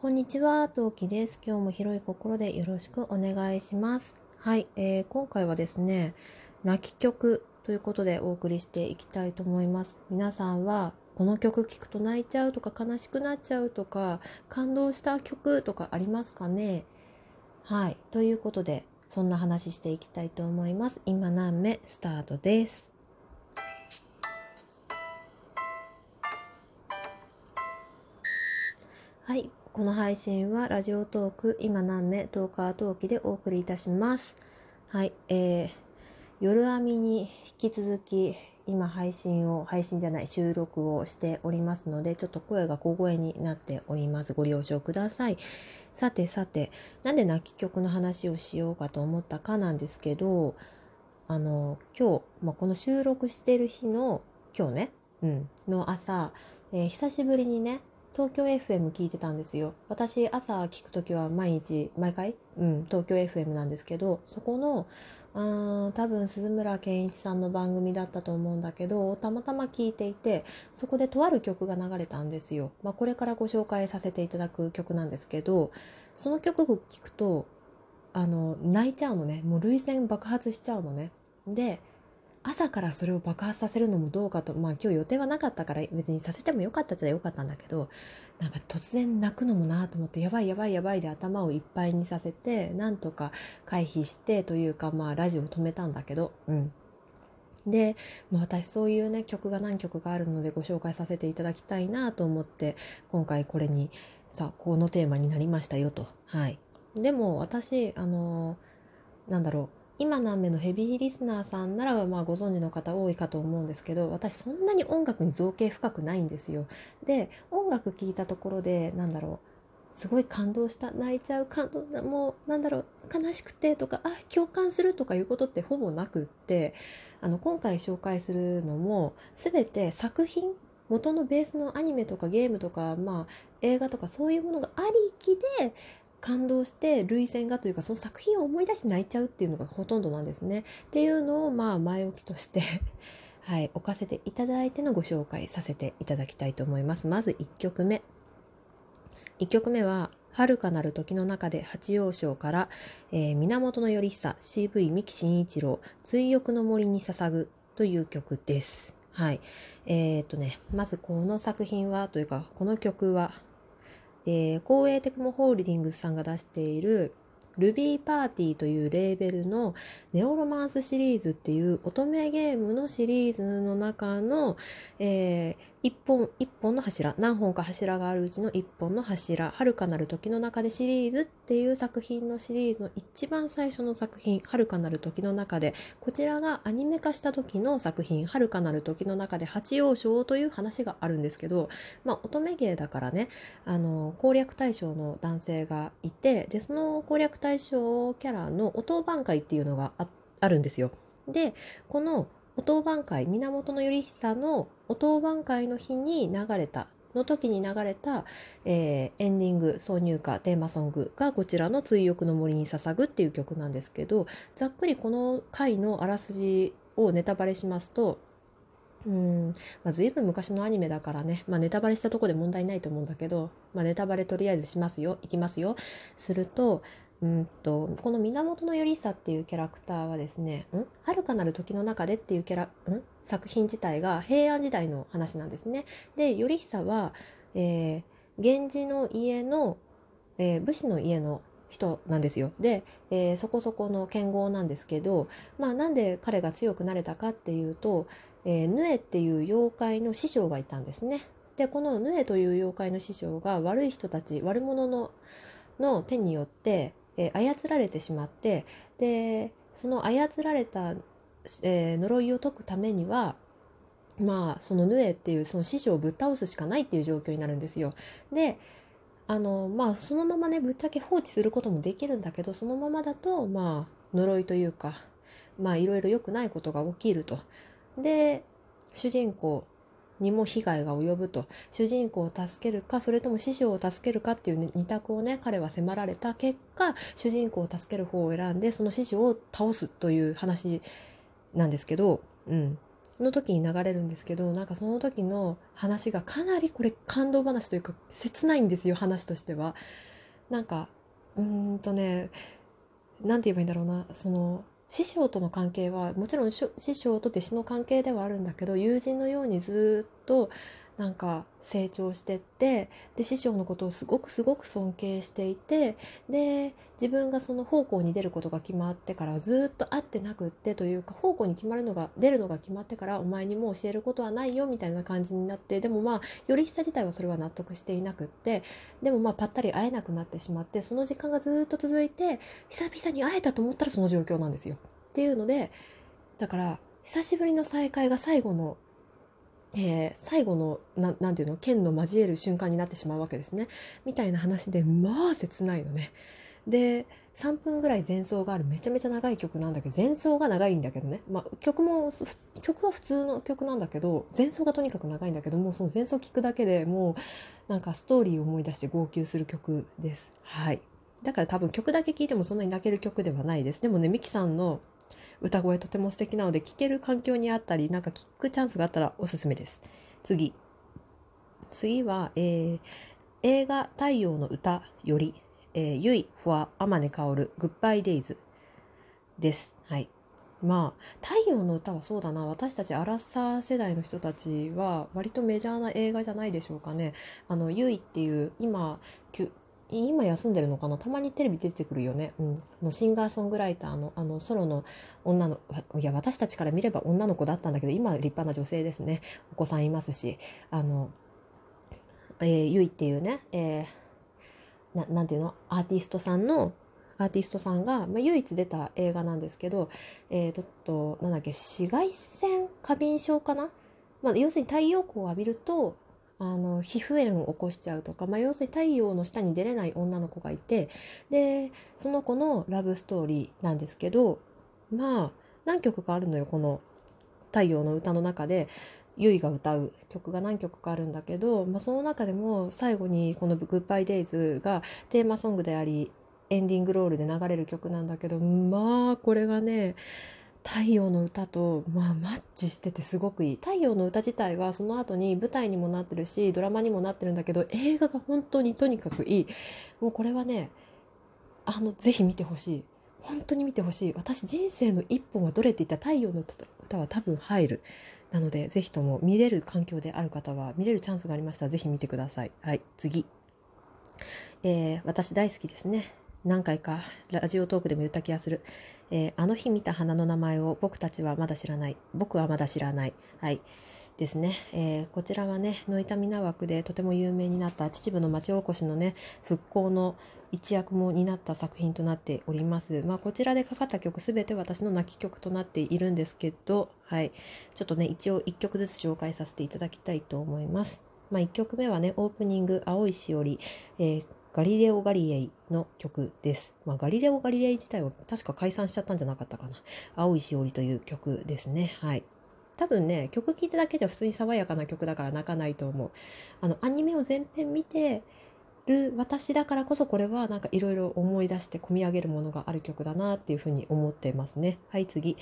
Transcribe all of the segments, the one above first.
こんにちは、トウキです。今日も広い心でよろしくお願いします。はい、えー、今回はですね、泣き曲ということでお送りしていきたいと思います。皆さんはこの曲聴くと泣いちゃうとか悲しくなっちゃうとか感動した曲とかありますかね？はい、ということでそんな話していきたいと思います。今何目スタートです。はい。この配信はラジオトーク、今何目、トーカートーキでお送りいたします。はい。えー、夜編みに引き続き、今配信を、配信じゃない、収録をしておりますので、ちょっと声が小声になっております。ご了承ください。さてさて、なんで泣き曲の話をしようかと思ったかなんですけど、あの、今日、まあ、この収録してる日の、今日ね、うん、の朝、えー、久しぶりにね、東京 FM 聞いてたんですよ。私、朝聞くときは毎日、毎回、うん、東京 FM なんですけど、そこの、あ多分鈴村健一さんの番組だったと思うんだけどたまたま聞いていてそこでとある曲が流れたんですよ、まあ、これからご紹介させていただく曲なんですけどその曲を聴くとあの泣いちゃうのね。もう涙腺爆発しちゃうのね。で朝からそれを爆発させるのもどうかとまあ今日予定はなかったから別にさせてもよかったっちゃよかったんだけどなんか突然泣くのもなと思ってやばいやばいやばいで頭をいっぱいにさせてなんとか回避してというかまあラジオを止めたんだけどうん。で、まあ、私そういうね曲が何曲かあるのでご紹介させていただきたいなと思って今回これにさこのテーマになりましたよと。はい。でも私あのなんだろう。今何目のヘビーリスナーさんならまあご存知の方多いかと思うんですけど私そんなに音楽に造形深くないんですよ。で音楽聴いたところでなんだろうすごい感動した泣いちゃう感動もうなんだろう悲しくてとかあ共感するとかいうことってほぼなくってあの今回紹介するのも全て作品元のベースのアニメとかゲームとか、まあ、映画とかそういうものがありきで感動して涙腺がというかその作品を思い出して泣いちゃうっていうのがほとんどなんですね。っていうのをまあ前置きとして はい置かせていただいてのご紹介させていただきたいと思います。まず1曲目。1曲目は遥かなる時の中で八葉章から、えー、源頼久 CV 三木真一郎追憶の森に捧ぐという曲です。はい。えー、っとね、まずこの作品はというかこの曲はえー、公営テクモホールディングスさんが出している Ruby Party というレーベルのネオロマンスシリーズっていう乙女ゲームのシリーズの中の、えー、一本、一本の柱、何本か柱があるうちの一本の柱、遥かなる時の中でシリーズっていう作品のシリーズの一番最初の作品、遥かなる時の中で、こちらがアニメ化した時の作品、遥かなる時の中で八葉章という話があるんですけど、まあ、乙女芸だからね、あの、攻略対象の男性がいて、で、その攻略対象対象キャラのお当番会っていうのがあるんですよ。で、このお当番会源頼久のお当番会の日に流れたの時に流れた、えー、エンディング挿入歌テーマソングがこちらの「追憶の森に捧ぐ」っていう曲なんですけどざっくりこの回のあらすじをネタバレしますとうんまあ、随分昔のアニメだからね、まあ、ネタバレしたとこで問題ないと思うんだけど、まあ、ネタバレとりあえずしますよいきますよするとうんとこの源頼久っていうキャラクターはですね「ん？遥かなる時の中で」っていうキャラん？作品自体が平安時代の話なんですね。で頼久は、えー、源氏の家の、えー、武士の家の人なんですよ。で、えー、そこそこの剣豪なんですけど、まあ、なんで彼が強くなれたかっていうと、えー、ヌエっていう妖怪の師匠がいたんですね。でこのヌエという妖怪の師匠が悪い人たち悪者のの手によって、えー、操られてしまってでその操られた、えー、呪いを解くためにはまあそのヌエっていうその師匠をぶっ倒すしかないっていう状況になるんですよ。であのまあそのままねぶっちゃけ放置することもできるんだけどそのままだとまあ呪いというかまあいろいろ良くないことが起きると。で主人公にも被害が及ぶと。主人公を助けるかそれとも師匠を助けるかっていう、二択をね彼は迫られた結果主人公を助ける方を選んでその師匠を倒すという話なんですけど、うん、の時に流れるんですけどなんかその時の話がかなりこれ感動話というか切ないんですよ話としては。なんかうーんとね何て言えばいいんだろうな。その師匠との関係はもちろん師匠と弟子の関係ではあるんだけど友人のようにずっとなんか成長してってで師匠のことをすごくすごく尊敬していてで自分がその奉公に出ることが決まってからずっと会ってなくってというか奉公に決まるのが出るのが決まってからお前にもう教えることはないよみたいな感じになってでもまあ頼久自体はそれは納得していなくってでもまあぱったり会えなくなってしまってその時間がずっと続いて久々に会えたと思ったらその状況なんですよ。っていうのでだから久しぶりの再会が最後のえー、最後のななんていうの剣の交える瞬間になってしまうわけですねみたいな話でまあ切ないのねで3分ぐらい前奏があるめちゃめちゃ長い曲なんだけど前奏が長いんだけどね、まあ、曲も曲は普通の曲なんだけど前奏がとにかく長いんだけどもうその前奏聴くだけでもうなんかストーリーを思い出して号泣する曲です。はい。だから多分曲だけ聴いてもそんなに泣ける曲ではないです。でもねミキさんの歌声とても素敵なので聴ける環境にあったりなんか聴くチャンスがあったらおすすめです。次。次は、えー、映画「太陽の歌」より「えー、ゆいフォア天音薫グッバイデイズ」ですはいまあ太陽の歌はそうだな私たちアラサー世代の人たちは割とメジャーな映画じゃないでしょうかねあのゆいっていう今今休んでるのかなたまにテレビ出てくるよね。うん。のシンガーソングライターの、あの、ソロの女の、いや、私たちから見れば女の子だったんだけど、今は立派な女性ですね。お子さんいますし、あの、えー、ゆいっていうね、えー、ななていうの？アーティストさんの、アーティストさんが、まあ、唯一出た映画なんですけど、えー、ちょっと、なんだっけ、紫外線過敏症かな？まあ、要するに太陽光を浴びると、あの皮膚炎を起こしちゃうとか、まあ、要するに太陽の下に出れない女の子がいてでその子のラブストーリーなんですけどまあ何曲かあるのよこの「太陽の歌」の中で。ゆいが歌う曲が何曲かあるんだけど、まあ、その中でも最後にこの「グッバイデイズがテーマソングでありエンディングロールで流れる曲なんだけどまあこれがね太陽の歌と、まあ、マッチしててすごくいい。太陽の歌自体はその後に舞台にもなってるしドラマにもなってるんだけど映画が本当にとにかくいい。もうこれはねあのぜひ見てほしい。本当に見てほしい。私人生の一本はどれって言ったら太陽の歌は多分入る。なのでぜひとも見れる環境である方は見れるチャンスがありましたらぜひ見てくださいはい次えー、私大好きですね何回かラジオトークでも言った気がする。えー、あの日見た花の名前を僕たちはまだ知らない。僕はまだ知らない。はい。ですね。えー、こちらはね、ノイタミナ枠でとても有名になった秩父の町おこしのね、復興の一役も担った作品となっております。まあ、こちらでかかった曲すべて私の泣き曲となっているんですけど、はい。ちょっとね、一応1曲ずつ紹介させていただきたいと思います。まあ、1曲目はね、オープニング、青いしおり、えーガリレオ・ガリレイの曲です。まあ、ガリレオ・ガリレイ自体は確か解散しちゃったんじゃなかったかな。青いしおりという曲ですね。はい。多分ね、曲聴いただけじゃ普通に爽やかな曲だから泣かないと思う。あの、アニメを全編見てる私だからこそこれはなんかいろいろ思い出して込み上げるものがある曲だなっていうふうに思ってますね。はい、次。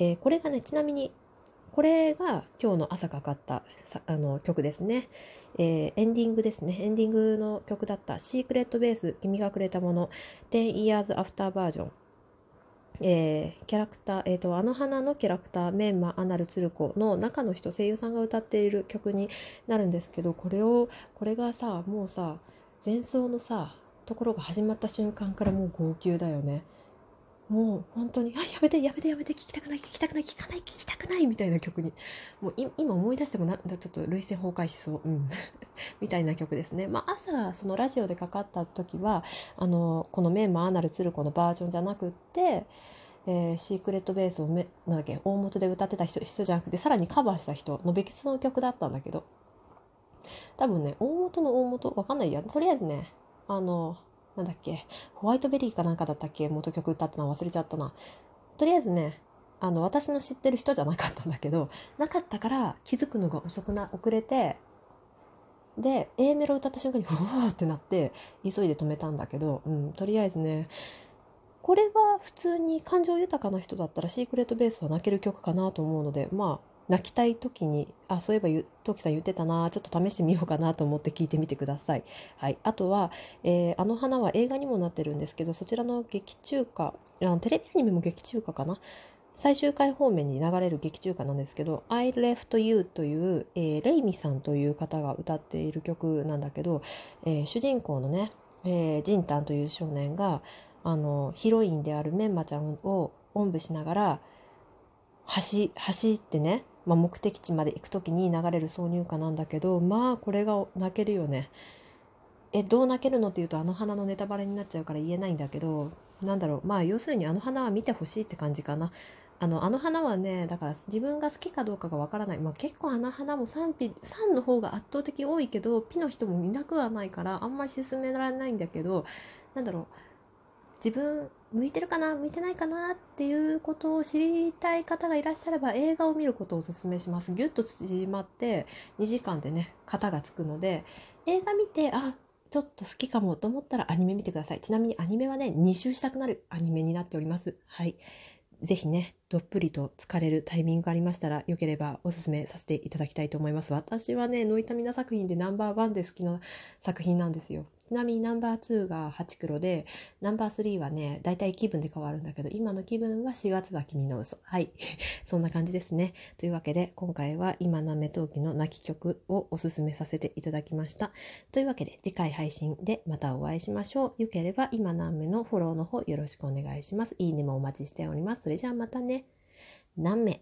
えー、これがね、ちなみに、これが今日の朝かかったあの曲ですね。えー、エンディングですね。エンディングの曲だったシークレットベース、君がくれたもの、10 years after バージョン。えー、キャラクター、え、ー、と、あの花のキャラクター、メンマ、アナル、ツルコの中の人、声優さんが歌っている曲になるんですけど、これを、これがさ、もうさ、前奏のさ、ところが始まった瞬間からもう号泣だよね。もう本当に「あやめてやめてやめて聞きたくない聞きたくない聞かない聞きたくない」みたいな曲にもう今思い出してもなちょっと涙腺崩壊しそう、うん、みたいな曲ですね。まあ、朝そのラジオでかかった時はあのこの「メンマアナル鶴子」のバージョンじゃなくってえー、シークレットベースをめなんだっけ大元で歌ってた人人じゃなくてさらにカバーした人の別の曲だったんだけど。多分ね大元の大元わかんないや。とりあえずねあのなんだっけ、ホワイトベリーかなんかだったっけ、元曲歌ったの忘れちゃったな。とりあえずね、あの、私の知ってる人じゃなかったんだけど、なかったから気づくのが遅くな、遅れて、で、A メロ歌った瞬間に、うわーってなって、急いで止めたんだけど、うん、とりあえずね、これは普通に感情豊かな人だったらシークレットベースは泣ける曲かなと思うので、まあ、泣きたい時にあそういえばゆトキさん言ってたなちょっと試してみようかなと思って聞いてみてください。はい、あとは、えー、あの花は映画にもなってるんですけどそちらの劇中歌あテレビアニメも劇中歌かな？最終回方面に流れる劇中歌なんですけど「I Left You」という、えー、レイミさんという方が歌っている曲なんだけど、えー、主人公のね、えー、ジンタンという少年があのヒロインであるメンマちゃんをおんぶしながら走走ってねまあ、目的地まで行く時に流れる挿入歌なんだけどまあこれが泣けるよね。えどう泣けるのっていうとあの花のネタバレになっちゃうから言えないんだけどなんだろうまあ要するにあの花は見てほしいって感じかな。あのあの花はねだから自分が好きかどうかがわからない、まあ、結構あの花も賛否賛の方が圧倒的多いけどピの人もいなくはないからあんまり勧められないんだけどなんだろう自分向いてるかな向いてないかなっていうことを知りたい方がいらっしゃれば映画を見ることをお勧めします。ギュッと縮まって2時間でね型がつくので映画見てあちょっと好きかもと思ったらアニメ見てください。ちなみにアニメはね2周したくなるアニメになっております。はい。ぜひね、どっぷりと疲れるタイミングがありましたら、よければおすすめさせていただきたいと思います。私はね、ノイタミナ作品でナンバーワンで好きな作品なんですよ。ちなみにナンバー2が8黒で、ナンバー3はね、だいたい気分で変わるんだけど、今の気分は4月は君の嘘。はい。そんな感じですね。というわけで、今回は今なめ陶器の泣き曲をおすすめさせていただきました。というわけで、次回配信でまたお会いしましょう。よければ今なめのフォローの方よろしくお願いします。いいねもお待ちしております。それじゃあまたね。何名